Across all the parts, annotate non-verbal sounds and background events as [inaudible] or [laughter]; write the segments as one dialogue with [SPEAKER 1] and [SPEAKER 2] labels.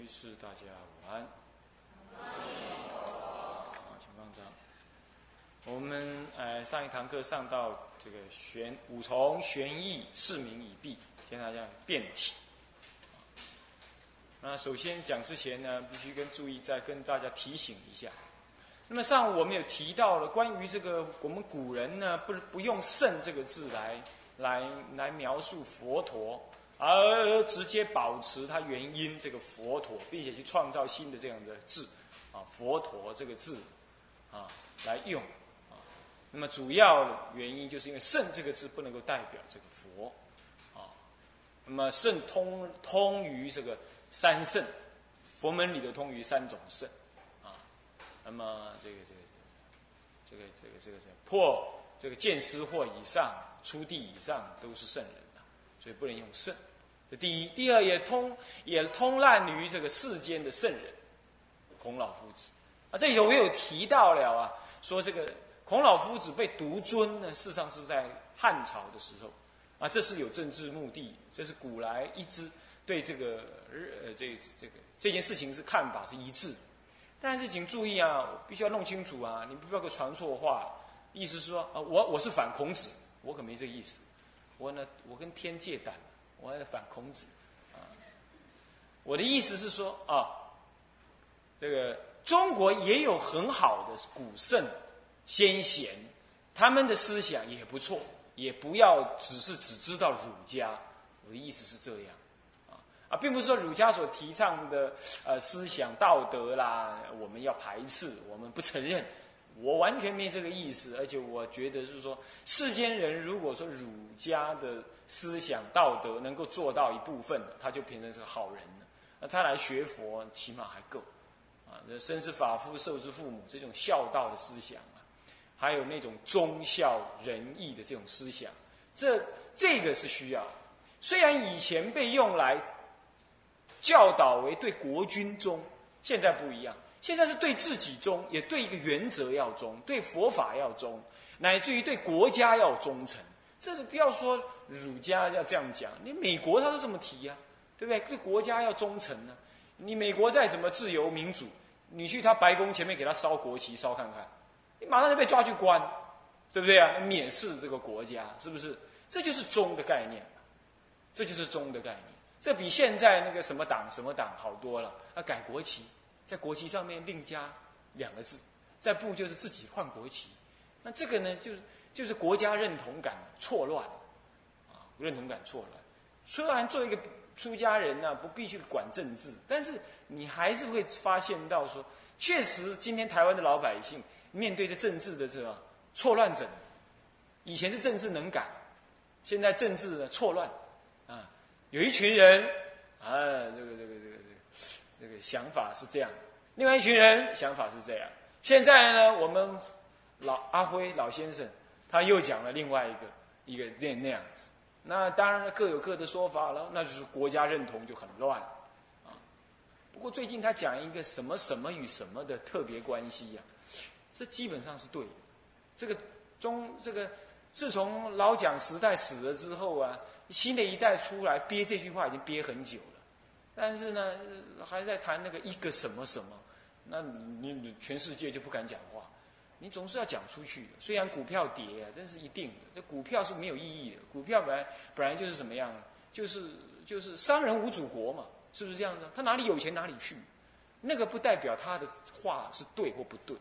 [SPEAKER 1] 居士，大家午安。好，请放掌。我们呃上一堂课上到这个玄五重玄义释名已毕，现在讲辩体。那首先讲之前呢，必须跟注意再跟大家提醒一下。那么上午我们有提到了关于这个我们古人呢，不是不用“圣”这个字来来来描述佛陀。而直接保持它原因这个佛陀，并且去创造新的这样的字，啊，佛陀这个字，啊，来用，啊，那么主要原因就是因为圣这个字不能够代表这个佛，啊，那么圣通通于这个三圣，佛门里头通于三种圣，啊，那么这个这个这个这个这个这个破这个见思惑以上，出地以上都是圣人，所以不能用圣。这第一，第二也通也通滥于这个世间的圣人，孔老夫子。啊，这里头我有提到了啊，说这个孔老夫子被独尊呢，事实上是在汉朝的时候。啊，这是有政治目的，这是古来一直对这个呃这这个这件事情是看法是一致，但是请注意啊，必须要弄清楚啊，你不要给传错话，意思是说啊，我我是反孔子，我可没这意思，我呢我跟天借胆。我要反孔子，啊，我的意思是说啊，这个中国也有很好的古圣先贤，他们的思想也不错，也不要只是只知道儒家。我的意思是这样，啊啊，并不是说儒家所提倡的呃思想道德啦，我们要排斥，我们不承认。我完全没这个意思，而且我觉得是说，世间人如果说儒家的思想道德能够做到一部分，他就变成是个好人了。那他来学佛，起码还够。啊，那生之法夫，受之父母，这种孝道的思想啊，还有那种忠孝仁义的这种思想，这这个是需要。虽然以前被用来教导为对国君忠，现在不一样。现在是对自己忠，也对一个原则要忠，对佛法要忠，乃至于对国家要忠诚。这个不要说儒家要这样讲，你美国他都这么提呀，对不对？对国家要忠诚呢。你美国再怎么自由民主，你去他白宫前面给他烧国旗烧看看，你马上就被抓去关，对不对啊？蔑视这个国家，是不是？这就是忠的概念，这就是忠的概念。这比现在那个什么党什么党好多了。啊，改国旗。在国旗上面另加两个字，再不就是自己换国旗，那这个呢，就是就是国家认同感错乱，啊，认同感错乱。虽然做一个出家人呢，不必去管政治，但是你还是会发现到说，确实今天台湾的老百姓面对着政治的这个错乱者，以前是政治能改，现在政治错乱，啊，有一群人啊，这个这个这个。想法是这样，另外一群人想法是这样。现在呢，我们老阿辉老先生他又讲了另外一个一个那那样子。那当然各有各的说法了，那就是国家认同就很乱啊。不过最近他讲一个什么什么与什么的特别关系呀，这基本上是对的。这个中这个自从老蒋时代死了之后啊，新的一代出来憋这句话已经憋很久了。但是呢，还在谈那个一个什么什么，那你全世界就不敢讲话，你总是要讲出去的。虽然股票跌啊，这是一定的，这股票是没有意义的。股票本来本来就是怎么样，就是就是商人无祖国嘛，是不是这样的？他哪里有钱哪里去，那个不代表他的话是对或不对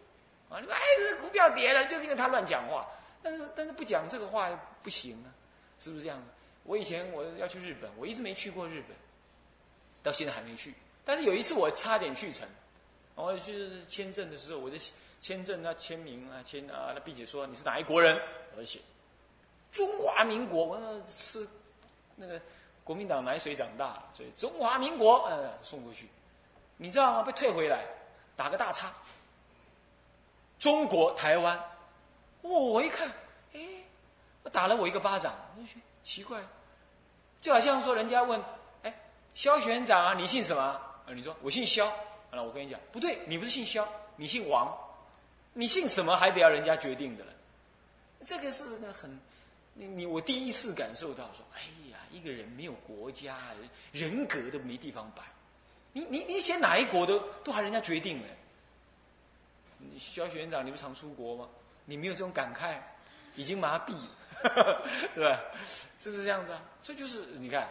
[SPEAKER 1] 啊。你说哎，这股票跌了，就是因为他乱讲话。但是但是不讲这个话不行啊，是不是这样的？我以前我要去日本，我一直没去过日本。到现在还没去，但是有一次我差点去成，我去签证的时候，我的签证要签名啊，签啊，那并且说你是哪一国人，我写中华民国，我吃那个国民党奶水长大，所以中华民国，嗯，送过去，你知道吗？被退回来，打个大叉，中国台湾，哦，我一看，哎，打了我一个巴掌，我觉得奇怪，就好像说人家问。肖玄长啊，你姓什么？啊，你说我姓肖。那我跟你讲，不对，你不是姓肖，你姓王。你姓什么还得要人家决定的了。这个是个很，你你我第一次感受到说，哎呀，一个人没有国家，人格都没地方摆。你你你写哪一国都都还人家决定呢？肖学院长，你不常出国吗？你没有这种感慨，已经麻痹了，[laughs] 对吧？是不是这样子啊？这就是你看，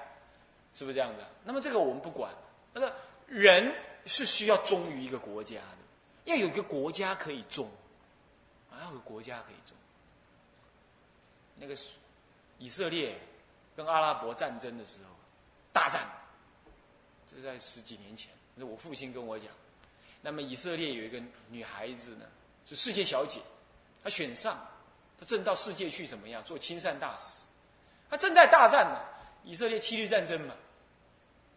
[SPEAKER 1] 是不是这样子？那么这个我们不管，那个人是需要忠于一个国家的，要有一个国家可以忠，啊要有个国家可以忠。那个以色列跟阿拉伯战争的时候，大战，这在十几年前，那我父亲跟我讲。那么以色列有一个女孩子呢，是世界小姐，她选上，她正到世界去怎么样？做亲善大使，她正在大战呢，以色列七日战争嘛，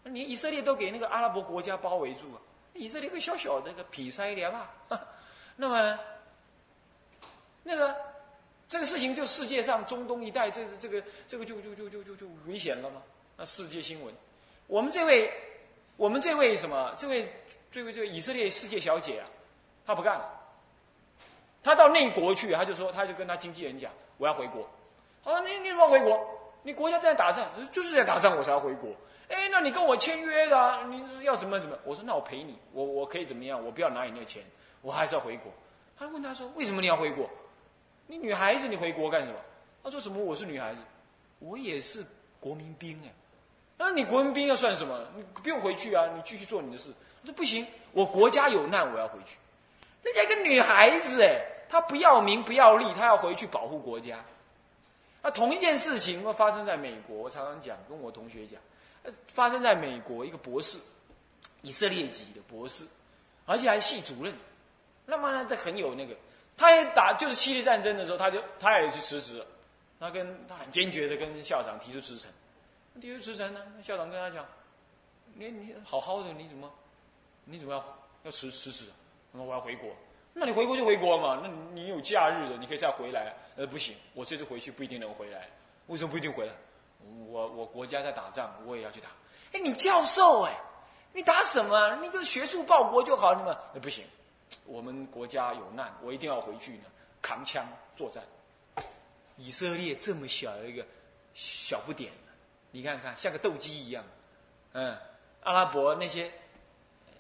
[SPEAKER 1] 你以色列都给那个阿拉伯国家包围住啊，以色列个小小的个皮塞连啊，那么那个这个事情就世界上中东一带这这个这个就就就就就就危险了吗？那世界新闻，我们这位我们这位什么这位。这位这个以色列世界小姐啊，她不干了。她到内国去，她就说，她就跟她经纪人讲，我要回国。他说：“你你怎么回国？你国家在打仗，就是在打仗，我才要回国。哎，那你跟我签约的，你要怎么怎么？我说那我赔你，我我可以怎么样？我不要拿你那个钱，我还是要回国。他问他说，为什么你要回国？你女孩子，你回国干什么？他说什么？我是女孩子，我也是国民兵哎。那你国民兵要算什么？你不用回去啊，你继续做你的事。他说不行，我国家有难，我要回去。人家一个女孩子，哎，她不要名不要利，她要回去保护国家。那同一件事情，发生在美国。我常常讲，跟我同学讲，发生在美国一个博士，以色列籍的博士，而且还系主任。那么呢，他很有那个，他也打就是七日战争的时候，他就他也去辞职了。他跟他很坚决的跟校长提出辞呈，提出辞呈呢，校长跟他讲，你你好好的，你怎么？你怎么要要辞辞职？那我要回国。那你回国就回国嘛。那你有假日的，你可以再回来。呃，不行，我这次回去不一定能回来。为什么不一定回来？我我国家在打仗，我也要去打。哎，你教授哎，你打什么？你就学术报国就好，你们那不行。我们国家有难，我一定要回去呢，扛枪作战。以色列这么小的一个小不点，你看看像个斗鸡一样。嗯，阿拉伯那些。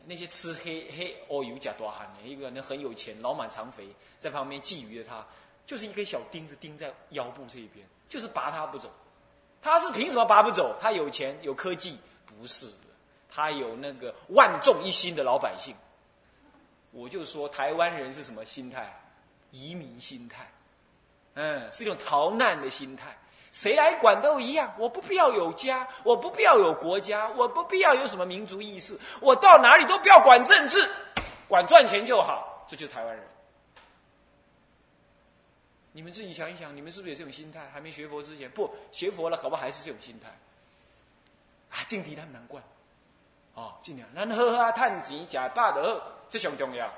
[SPEAKER 1] 那些吃黑黑哦油加多汗的一个人很有钱，老满肠肥，在旁边觊觎着他，就是一根小钉子钉在腰部这一边，就是拔他不走。他是凭什么拔不走？他有钱有科技？不是的，他有那个万众一心的老百姓。我就说台湾人是什么心态？移民心态，嗯，是一种逃难的心态。谁来管都一样，我不必要有家，我不必要有国家，我不必要有什么民族意识，我到哪里都不要管政治，管赚钱就好，这就是台湾人。你们自己想一想，你们是不是有这种心态？还没学佛之前，不学佛了，可不好还是这种心态？啊，劲敌他们难怪，哦，尽量咱喝啊探钱，假大的，这很重要。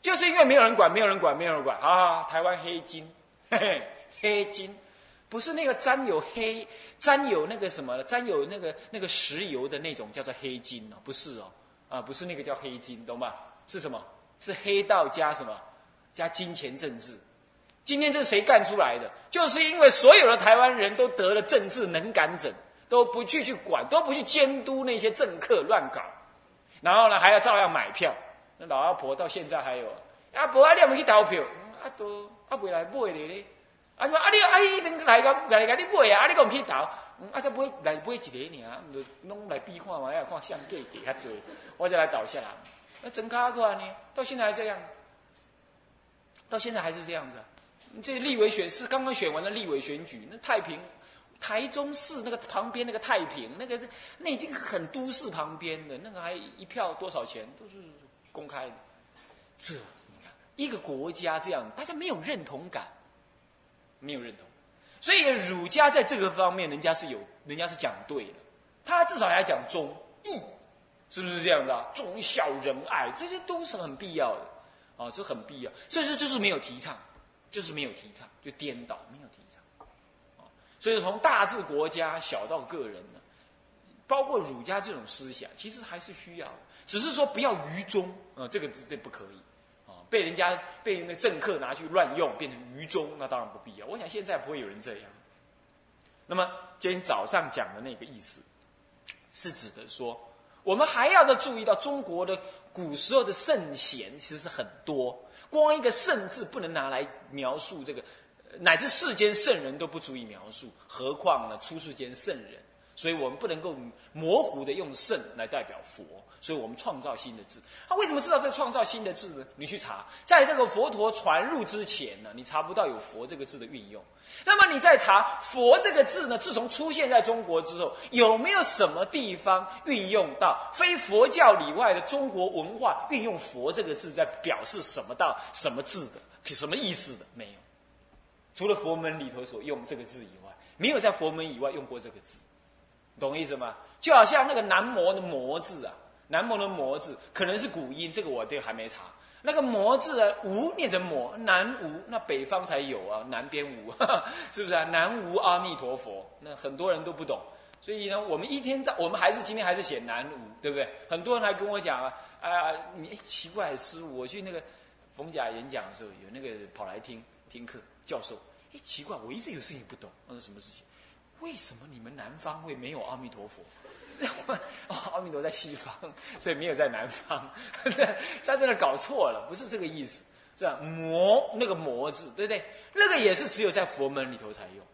[SPEAKER 1] 就是因为没有人管，没有人管，没有人管啊！台湾黑金。嘿嘿，黑金，不是那个沾有黑、沾有那个什么、沾有那个那个石油的那种叫做黑金哦，不是哦，啊，不是那个叫黑金，懂吧？是什么？是黑道加什么？加金钱政治。今天这是谁干出来的？就是因为所有的台湾人都得了政治能感症，都不去去管，都不去监督那些政客乱搞，然后呢还要照样买票。那老阿婆到现在还有，阿婆啊，你有没去投票？啊都。啊，未来买的咧，啊你啊你啊伊等来个来个你买啊，啊你讲去投，啊再买来买一个尔，唔就拢来比看嘛，要看相价给较多，我再来倒下来。那真卡可呢？到现在还这样，到现在还是这样子。这立委选是刚刚选完了立委选举，那太平台中市那个旁边那个太平，那个是那已经很都市旁边的，那个还一票多少钱都是公开的，这你看。一个国家这样，大家没有认同感，没有认同，所以儒家在这个方面，人家是有，人家是讲对的，他至少还讲忠义，是不是这样的？忠孝仁爱，这些都是很必要的，啊，这很必要。所以说，就是没有提倡，就是没有提倡，就颠倒，没有提倡，啊，所以从大至国家，小到个人呢，包括儒家这种思想，其实还是需要，只是说不要愚忠，啊，这个这不可以。啊被人家被那政客拿去乱用，变成愚忠，那当然不必要。我想现在不会有人这样。那么今天早上讲的那个意思，是指的说，我们还要再注意到中国的古时候的圣贤其实很多，光一个“圣”字不能拿来描述这个，乃至世间圣人都不足以描述，何况呢出世间圣人？所以我们不能够模糊的用“圣”来代表佛。所以我们创造新的字，他为什么知道这创造新的字呢？你去查，在这个佛陀传入之前呢，你查不到有“佛”这个字的运用。那么你再查“佛”这个字呢？自从出现在中国之后，有没有什么地方运用到非佛教以外的中国文化运用“佛”这个字，在表示什么到什么字的、什么意思的？没有，除了佛门里头所用这个字以外，没有在佛门以外用过这个字，懂意思吗？就好像那个南摩的“摩”字啊。南摩的摩字可能是古音，这个我对还没查。那个摩字啊，无念成摩，南无那北方才有啊，南边无，[laughs] 是不是啊？南无阿弥陀佛，那很多人都不懂。所以呢，我们一天在，我们还是今天还是写南无，对不对？很多人还跟我讲啊，啊，你奇怪，师傅，我去那个冯甲演讲的时候，有那个跑来听听课，教授，哎，奇怪，我一直有事情不懂，我说什么事情？为什么你们南方会没有阿弥陀佛？[laughs] 哦，阿弥陀在西方，所以没有在南方。他 [laughs] 在那搞错了，不是这个意思。这样“魔”那个“魔”字，对不对？那个也是只有在佛门里头才用。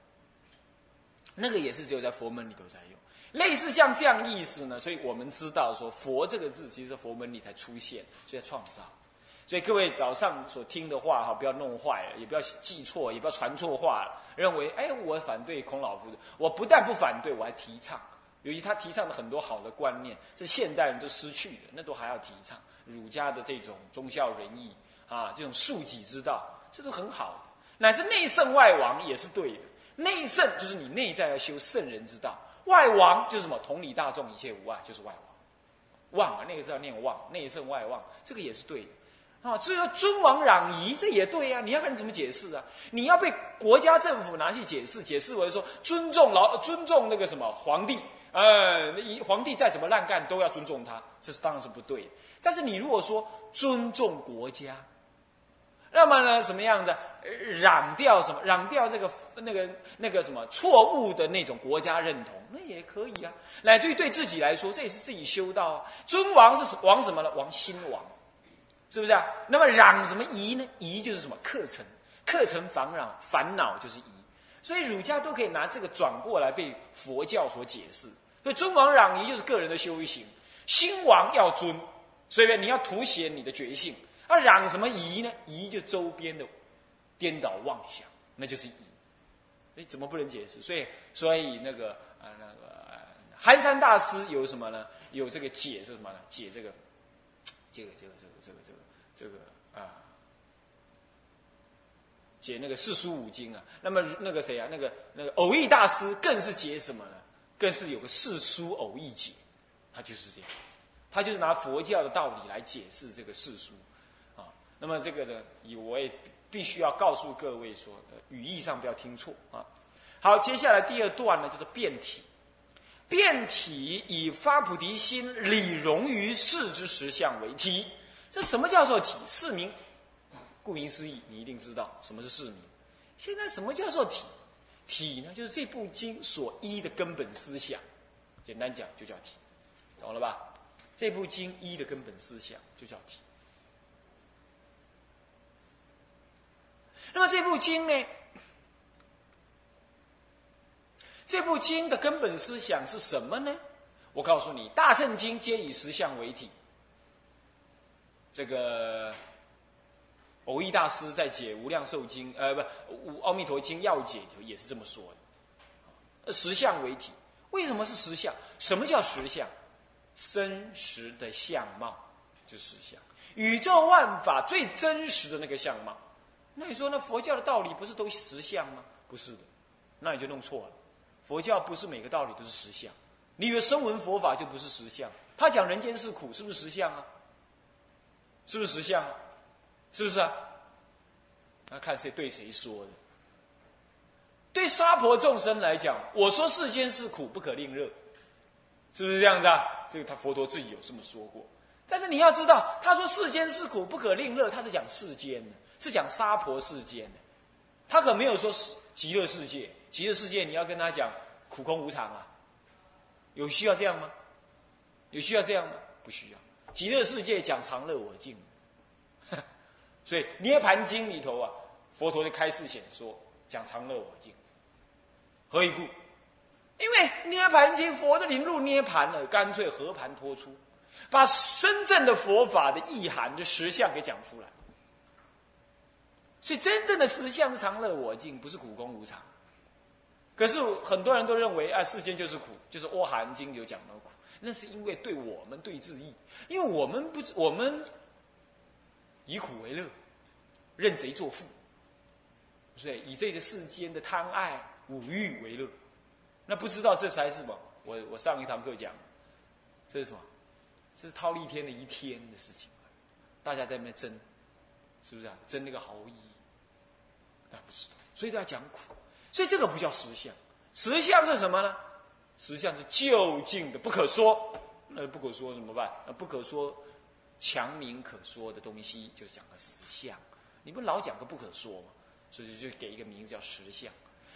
[SPEAKER 1] 那个也是只有在佛门里头才用。类似像这样意思呢，所以我们知道说“佛”这个字，其实佛门里才出现，就在创造。所以各位早上所听的话哈，不要弄坏了，也不要记错，也不要传错话了。认为哎，我反对孔老夫子，我不但不反对，我还提倡。尤其他提倡的很多好的观念，是现代人都失去的，那都还要提倡儒家的这种忠孝仁义啊，这种恕己之道，这都很好。乃是内圣外王也是对的。内圣就是你内在要修圣人之道，外王就是什么？同理大众，一切无碍，就是外王。望啊，那个字要念望，内圣外望，这个也是对的。啊，至于尊王攘夷，这也对呀。你要看你怎么解释啊？你要被国家政府拿去解释，解释为说尊重老尊重那个什么皇帝。呃，皇帝再怎么烂干，都要尊重他，这是当然是不对。但是你如果说尊重国家，那么呢，什么样的攘掉什么，攘掉这个那个那个什么错误的那种国家认同，那也可以啊。乃至于对自己来说，这也是自己修道啊。尊王是王什么呢？王心王，是不是啊？那么攘什么夷呢？夷就是什么课程，课程烦恼烦恼就是夷。所以儒家都可以拿这个转过来被佛教所解释。所以尊王攘夷就是个人的修行，心王要尊，所以你要凸显你的觉性。而攘什么夷呢？夷就周边的颠倒妄想，那就是夷。哎，怎么不能解释？所以，所以那个呃那个寒山大师有什么呢？有这个解是什么呢？解这个，这个这个这个这个这个这个啊。解那个四书五经啊，那么那个谁啊，那个那个偶义大师更是解什么呢？更是有个四书偶义解，他就是这样，他就是拿佛教的道理来解释这个四书啊。那么这个呢，以我也必须要告诉各位说，语义上不要听错啊。好，接下来第二段呢，就是变体。变体以发菩提心理容于世之实相为体。这什么叫做体？是名。顾名思义，你一定知道什么是释名。现在什么叫做体？体呢，就是这部经所依的根本思想。简单讲，就叫体，懂了吧？这部经依的根本思想就叫体。那么这部经呢？这部经的根本思想是什么呢？我告诉你，大圣经皆以实相为体。这个。偶义大师在解《无量寿经》呃，不，《无阿弥陀经要解》也是这么说的。实相为体，为什么是实相？什么叫实相？真实的相貌就实相，宇宙万法最真实的那个相貌。那你说，那佛教的道理不是都实相吗？不是的，那你就弄错了。佛教不是每个道理都是实相。你以为声闻佛法就不是实相？他讲人间是苦，是不是实相啊？是不是实相？是不是啊？那看谁对谁说的。对娑婆众生来讲，我说世间是苦，不可令乐，是不是这样子啊？这个他佛陀自己有这么说过。但是你要知道，他说世间是苦，不可令乐，他是讲世间的，是讲娑婆世间的。他可没有说极乐世界，极乐世界你要跟他讲苦空无常啊？有需要这样吗？有需要这样吗？不需要。极乐世界讲常乐我净，[laughs] 所以《涅盘经》里头啊，佛陀就开示显说讲常乐我净。何以故？因为《涅盘经》佛都临入涅盘了，干脆和盘托出，把真正的佛法的意涵、的实相给讲出来。所以真正的实相是常乐我净，不是苦空无常。可是很多人都认为啊，世间就是苦，就是《阿含经》有讲到苦，那是因为对我们对自意，因为我们不，我们以苦为乐，认贼作父，所以以这个世间的贪爱五欲为乐，那不知道这才是什么？我我上一堂课讲，这是什么？这是忉利天的一天的事情，大家在那争，是不是啊？争那个毫衣，大家不知道，所以都要讲苦。所以这个不叫实相，实相是什么呢？实相是究竟的，不可说。那不可说怎么办？那不可说，强明可说的东西，就讲个实相。你不老讲个不可说吗？所以就给一个名字叫实相。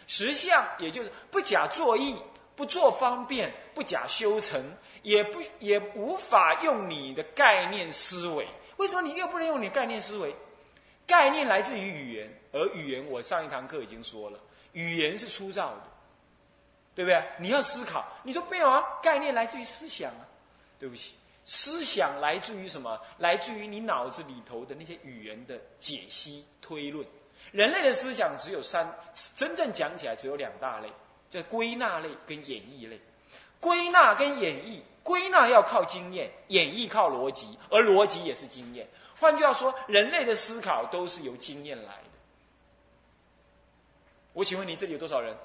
[SPEAKER 1] 实相也就是不假作意，不做方便，不假修成，也不也无法用你的概念思维。为什么你又不能用你概念思维？概念来自于语言，而语言我上一堂课已经说了。语言是粗糙的，对不对？你要思考，你说没有啊？概念来自于思想啊。对不起，思想来自于什么？来自于你脑子里头的那些语言的解析推论。人类的思想只有三，真正讲起来只有两大类，叫归纳类跟演绎类。归纳跟演绎，归纳要靠经验，演绎靠逻辑，而逻辑也是经验。换句话说，人类的思考都是由经验来的。我请问你这里有多少人？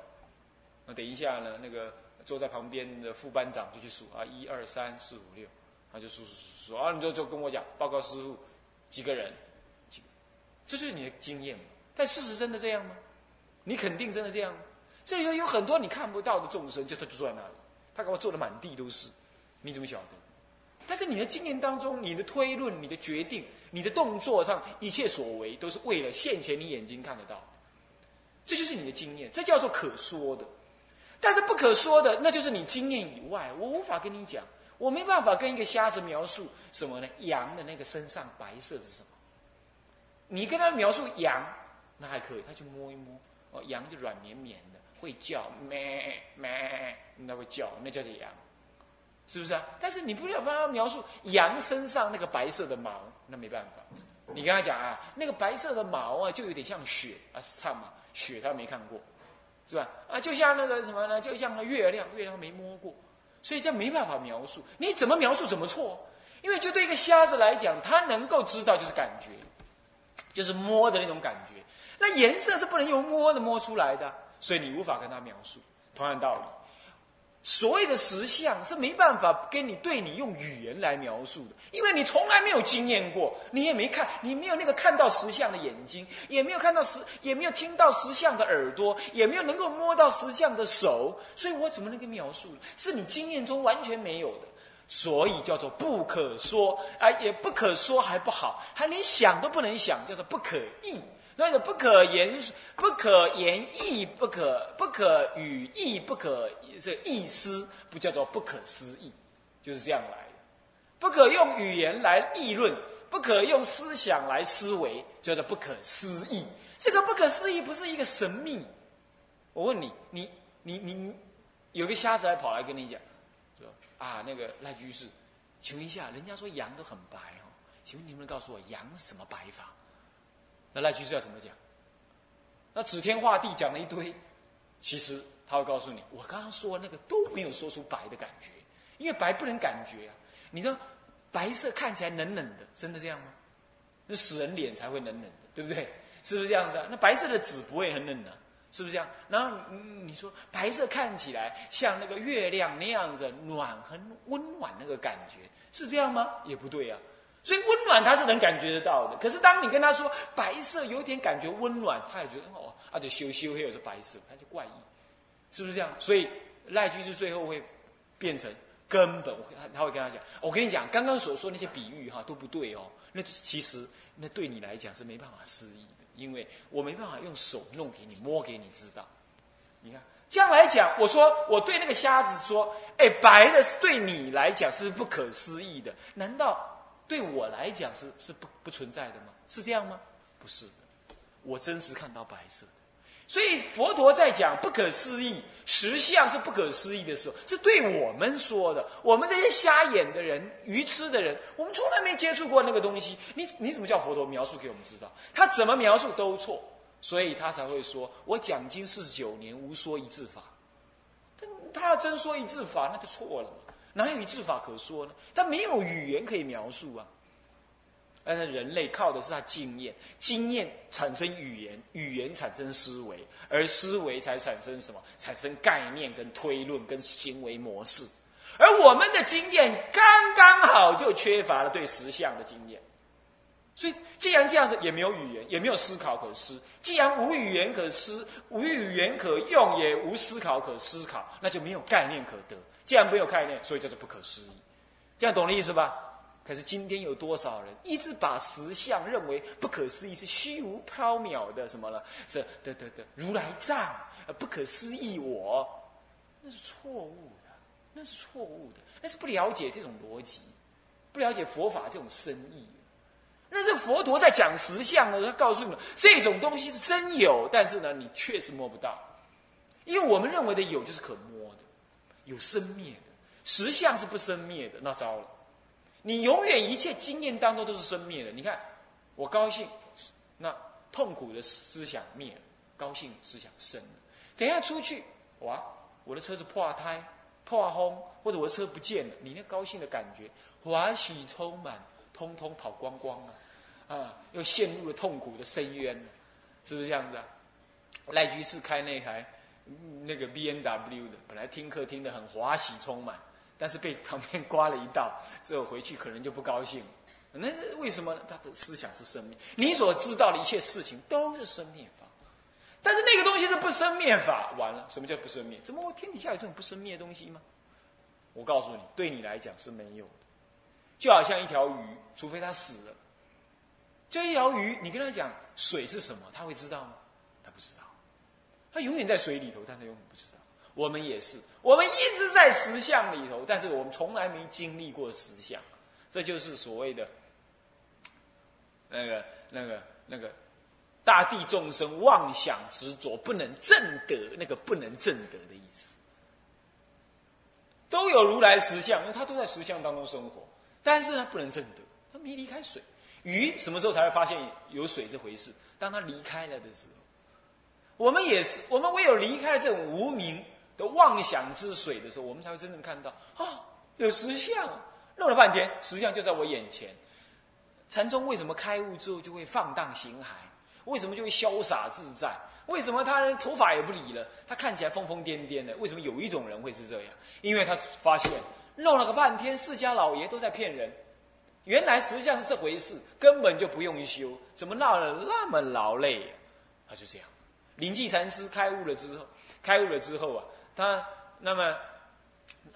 [SPEAKER 1] 那等一下呢？那个坐在旁边的副班长就去数啊，一二三四五六，他就数数数数啊，你就就跟我讲报告师傅几个人，几，这就是你的经验但事实真的这样吗？你肯定真的这样吗？这里头有很多你看不到的众生，就他就坐在那里，他给我坐的满地都是，你怎么晓得？但是你的经验当中，你的推论、你的决定、你的动作上一切所为，都是为了现前你眼睛看得到。这就是你的经验，这叫做可说的。但是不可说的，那就是你经验以外，我无法跟你讲，我没办法跟一个瞎子描述什么呢？羊的那个身上白色是什么？你跟他描述羊，那还可以，他去摸一摸，哦，羊就软绵绵的，会叫，咩咩，那会叫，那叫做羊，是不是啊？但是你不要帮他描述羊身上那个白色的毛，那没办法。你跟他讲啊，那个白色的毛啊，就有点像雪啊，唱嘛。雪他没看过，是吧？啊，就像那个什么呢？就像那月亮，月亮没摸过，所以这没办法描述。你怎么描述怎么错？因为就对一个瞎子来讲，他能够知道就是感觉，就是摸的那种感觉。那颜色是不能用摸的摸出来的，所以你无法跟他描述。同样道理。所谓的实相是没办法跟你对你用语言来描述的，因为你从来没有经验过，你也没看，你没有那个看到实相的眼睛，也没有看到实，也没有听到实相的耳朵，也没有能够摸到实相的手，所以我怎么能够描述？是你经验中完全没有的，所以叫做不可说啊，也不可说还不好，还连想都不能想，叫做不可意。那个不可言、不可言意、不可不可语意、不可这意思，不叫做不可思议，就是这样来的。不可用语言来议论，不可用思想来思维，叫做不可思议。这个不可思议不是一个神秘。我问你，你你你，有个瞎子还跑来跟你讲，说啊，那个赖居士，请问一下，人家说羊都很白哦，请问你能不能告诉我羊什么白法？那赖居士要怎么讲？那指天画地讲了一堆，其实他会告诉你，我刚刚说那个都没有说出白的感觉，因为白不能感觉啊。你知道白色看起来冷冷的，真的这样吗？那死人脸才会冷冷的，对不对？是不是这样子啊？那白色的纸不会很冷的，是不是这样？然后你说白色看起来像那个月亮那样子暖，很温暖那个感觉，是这样吗？也不对啊。所以温暖他是能感觉得到的，可是当你跟他说白色有点感觉温暖，他也觉得哦，而且修修黑是白色，他就怪异，是不是这样？所以赖居士最后会变成根本，我他他会跟他讲，我跟你讲，刚刚所说那些比喻哈都不对哦，那其实那对你来讲是没办法思议的，因为我没办法用手弄给你摸给你知道。你看这样来讲，我说我对那个瞎子说：“哎，白的是对你来讲是不可思议的，难道对我来讲是是不不存在的吗？是这样吗？不是的，我真实看到白色的。所以佛陀在讲不可思议实相是不可思议的时候，是对我们说的。我们这些瞎眼的人、愚痴的人，我们从来没接触过那个东西。你你怎么叫佛陀描述给我们知道？他怎么描述都错。”所以他才会说：“我讲经四十九年，无说一字法。”他他要真说一字法，那就错了嘛？哪有一字法可说呢？他没有语言可以描述啊。但是人类靠的是他经验，经验产生语言，语言产生思维，而思维才产生什么？产生概念、跟推论、跟行为模式。而我们的经验刚刚好就缺乏了对实相的经验。所以，既然这样子，也没有语言，也没有思考可思。既然无语言可思，无语言可用，也无思考可思考，那就没有概念可得。既然没有概念，所以叫做不可思议。这样懂了意思吧？可是今天有多少人一直把实相认为不可思议，是虚无缥缈的什么了？是的的的如来藏，不可思议我，那是错误的，那是错误的，那是不了解这种逻辑，不了解佛法这种深意。那是佛陀在讲实相呢，他告诉你们这种东西是真有，但是呢，你确实摸不到，因为我们认为的有就是可摸，有生灭的，实相是不生灭的，那糟了，你永远一切经验当中都是生灭的。你看，我高兴，那痛苦的思想灭了，高兴思想生了。等下出去，哇，我的车子破胎、破轰，或者我的车不见了，你那高兴的感觉，欢喜充满。通通跑光光了，啊，又陷入了痛苦的深渊了，是不是这样子？啊赖居士开那台那个 B N W 的，本来听课听得很华喜充满，但是被旁边刮了一道，之后回去可能就不高兴。那为什么他的思想是生灭？你所知道的一切事情都是生灭法，但是那个东西是不生灭法。完了，什么叫不生灭？怎么我天底下有这种不生灭的东西吗？我告诉你，对你来讲是没有的。就好像一条鱼，除非它死了，就一条鱼，你跟他讲水是什么，他会知道吗？他不知道，他永远在水里头，但他永远不知道。我们也是，我们一直在实相里头，但是我们从来没经历过实相，这就是所谓的那个、那个、那个大地众生妄想执着不能正得，那个不能正得的意思。都有如来实相，因为他都在实相当中生活。但是呢，不能证得，他没离开水。鱼什么时候才会发现有水这回事？当他离开了的时候，我们也是，我们唯有离开了这种无名的妄想之水的时候，我们才会真正看到啊，有实相。弄了半天，实相就在我眼前。禅宗为什么开悟之后就会放荡形骸？为什么就会潇洒自在？为什么他头发也不理了？他看起来疯疯癫癫的？为什么有一种人会是这样？因为他发现。弄了个半天，释迦老爷都在骗人。原来实际上是这回事，根本就不用修，怎么闹得那么劳累？他就这样。灵济禅师开悟了之后，开悟了之后啊，他那么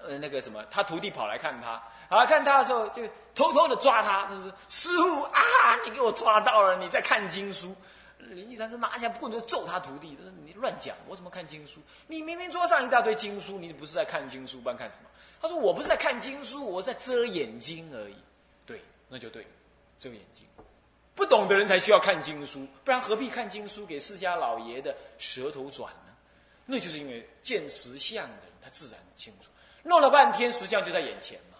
[SPEAKER 1] 呃那个什么，他徒弟跑来看他，来看他的时候就偷偷的抓他，就是师傅啊，你给我抓到了，你在看经书。灵济禅师拿起来棍子揍他徒弟，他说你乱讲，我怎么看经书？你明明桌上一大堆经书，你不是在看经书，不然看什么？他说：“我不是在看经书，我是在遮眼睛而已。”对，那就对，遮眼睛。不懂的人才需要看经书，不然何必看经书给释迦老爷的舌头转呢？那就是因为见实相的人，他自然清楚。弄了半天，实相就在眼前嘛。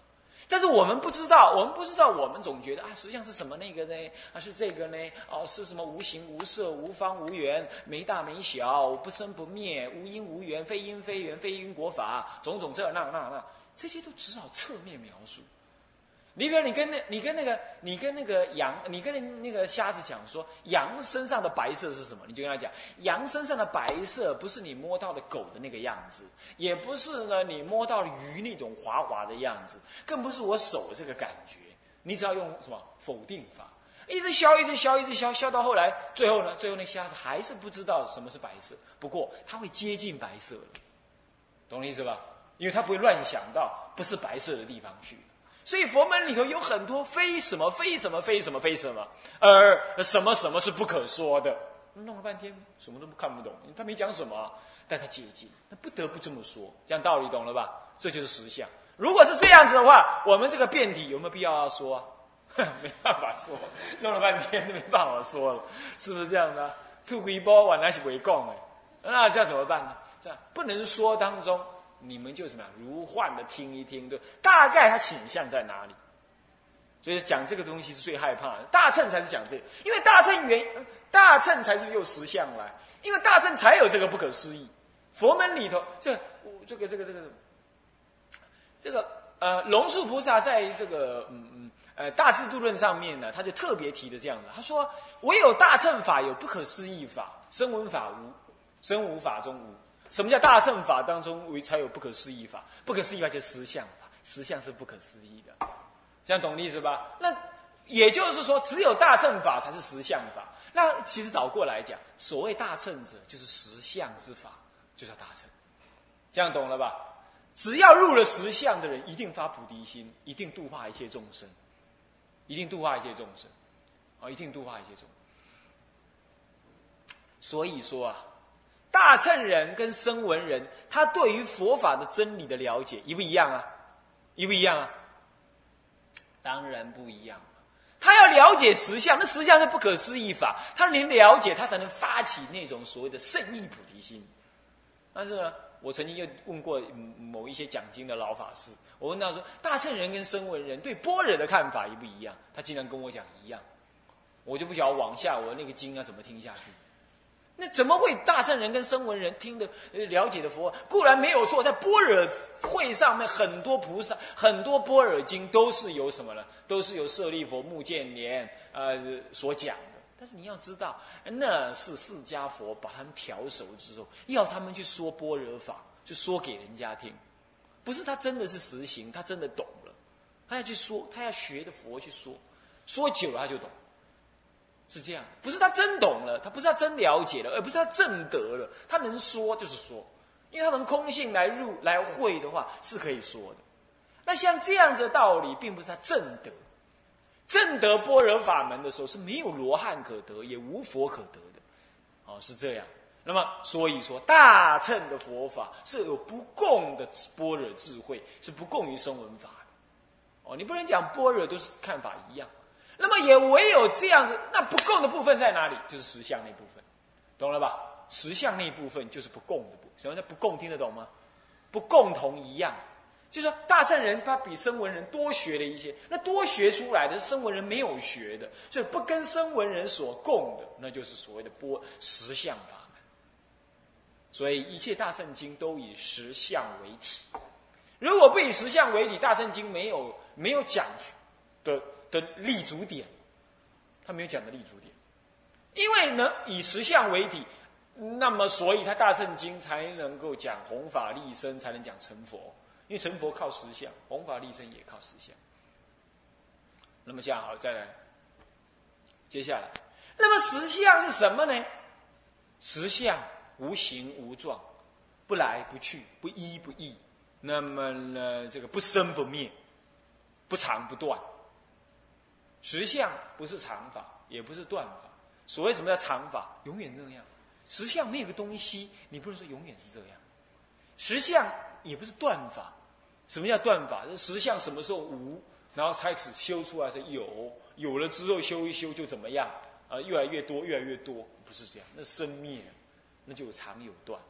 [SPEAKER 1] 但是我们不知道，我们不知道，我们总觉得啊，实相是什么那个呢？啊，是这个呢？哦，是什么无形无色无方无缘，没大没小，不生不灭，无因无缘，非因非缘，非因果法，种种这那那那。这些都只好侧面描述。你比如你跟那，你跟那个，你跟那个羊，你跟那个瞎子讲说，羊身上的白色是什么？你就跟他讲，羊身上的白色不是你摸到的狗的那个样子，也不是呢你摸到鱼那种滑滑的样子，更不是我手这个感觉。你只要用什么否定法，一直消，一直消，一直消，消到后来，最后呢，最后那瞎子还是不知道什么是白色。不过他会接近白色了，懂我意思吧？因为他不会乱想到不是白色的地方去，所以佛门里头有很多非什么非什么非什么非什么，而什么什么是不可说的，弄了半天什么都看不懂，他没讲什么，但他接近，他不得不这么说，讲道理懂了吧？这就是实相。如果是这样子的话，我们这个辩体有没有必要要说啊？[laughs] 没办法说，弄了半天都没办法说了，是不是这样的？吐回波，晚来是围攻哎，那这样怎么办呢？这样不能说当中，你们就什么样如幻的听一听，对，大概他倾向在哪里？所以讲这个东西是最害怕的。大乘才是讲这，因为大乘原大乘才是用实相来，因为大乘才有这个不可思议。佛门里头，这这个这个这个这个呃，龙树菩萨在这个嗯嗯呃大智度论上面呢，他就特别提的这样的，他说：唯有大乘法有不可思议法，声闻法无，声无法中无。什么叫大乘法当中为才有不可思议法？不可思议法就是实相法，实相是不可思议的。这样懂意思吧？那也就是说，只有大乘法才是实相法。那其实倒过来讲，所谓大乘者，就是实相之法，就叫大乘。这样懂了吧？只要入了实相的人，一定发菩提心，一定度化一切众生，一定度化一切众生，啊，一定度化一切众。所以说啊，大乘人跟声闻人，他对于佛法的真理的了解一不一样啊？一不一样啊？当然不一样他要了解实相，那实相是不可思议法，他连了解他才能发起那种所谓的圣意菩提心。但是呢，我曾经又问过某一些讲经的老法师，我问他说：大乘人跟声闻人对般若的看法一不一样？他竟然跟我讲一样，我就不晓得往下我那个经要怎么听下去。那怎么会大圣人跟声闻人听的了解的佛固然没有错，在般若会上面很多菩萨很多般若经都是由什么呢？都是由舍利佛、目犍连呃所讲的。但是你要知道，那是释迦佛把他们调熟之后，要他们去说般若法，就说给人家听，不是他真的是实行，他真的懂了，他要去说，他要学的佛去说，说久了他就懂。是这样，不是他真懂了，他不是他真了解了，而不是他正得了。他能说就是说，因为他从空性来入来会的话是可以说的。那像这样子的道理，并不是他正得。正得般若法门的时候是没有罗汉可得，也无佛可得的。哦，是这样。那么所以说，大乘的佛法是有不共的般若智慧，是不共于声闻法的。哦，你不能讲般若都是看法一样。那么也唯有这样子，那不共的部分在哪里？就是实相那部分，懂了吧？实相那部分就是不共的部分。什么叫不共？听得懂吗？不共同一样，就是说大乘人他比声闻人多学了一些，那多学出来的是声闻人没有学的，所以不跟声闻人所共的，那就是所谓的波实相法门。所以一切大圣经都以实相为体。如果不以实相为体，大圣经没有没有讲的。的立足点，他没有讲的立足点，因为呢以实相为体，那么所以他大圣经才能够讲弘法立身，才能讲成佛，因为成佛靠实相，弘法立身也靠实相。那么这样好，再来，接下来，那么实相是什么呢？实相无形无状，不来不去，不依不异，那么呢这个不生不灭，不长不断。实相不是常法，也不是断法。所谓什么叫常法？永远那样。实相没有个东西，你不能说永远是这样。实相也不是断法。什么叫断法？实相什么时候无，然后开始修出来是有，有了之后修一修就怎么样？啊，越来越多，越来越多，不是这样。那生灭，那就有长有断。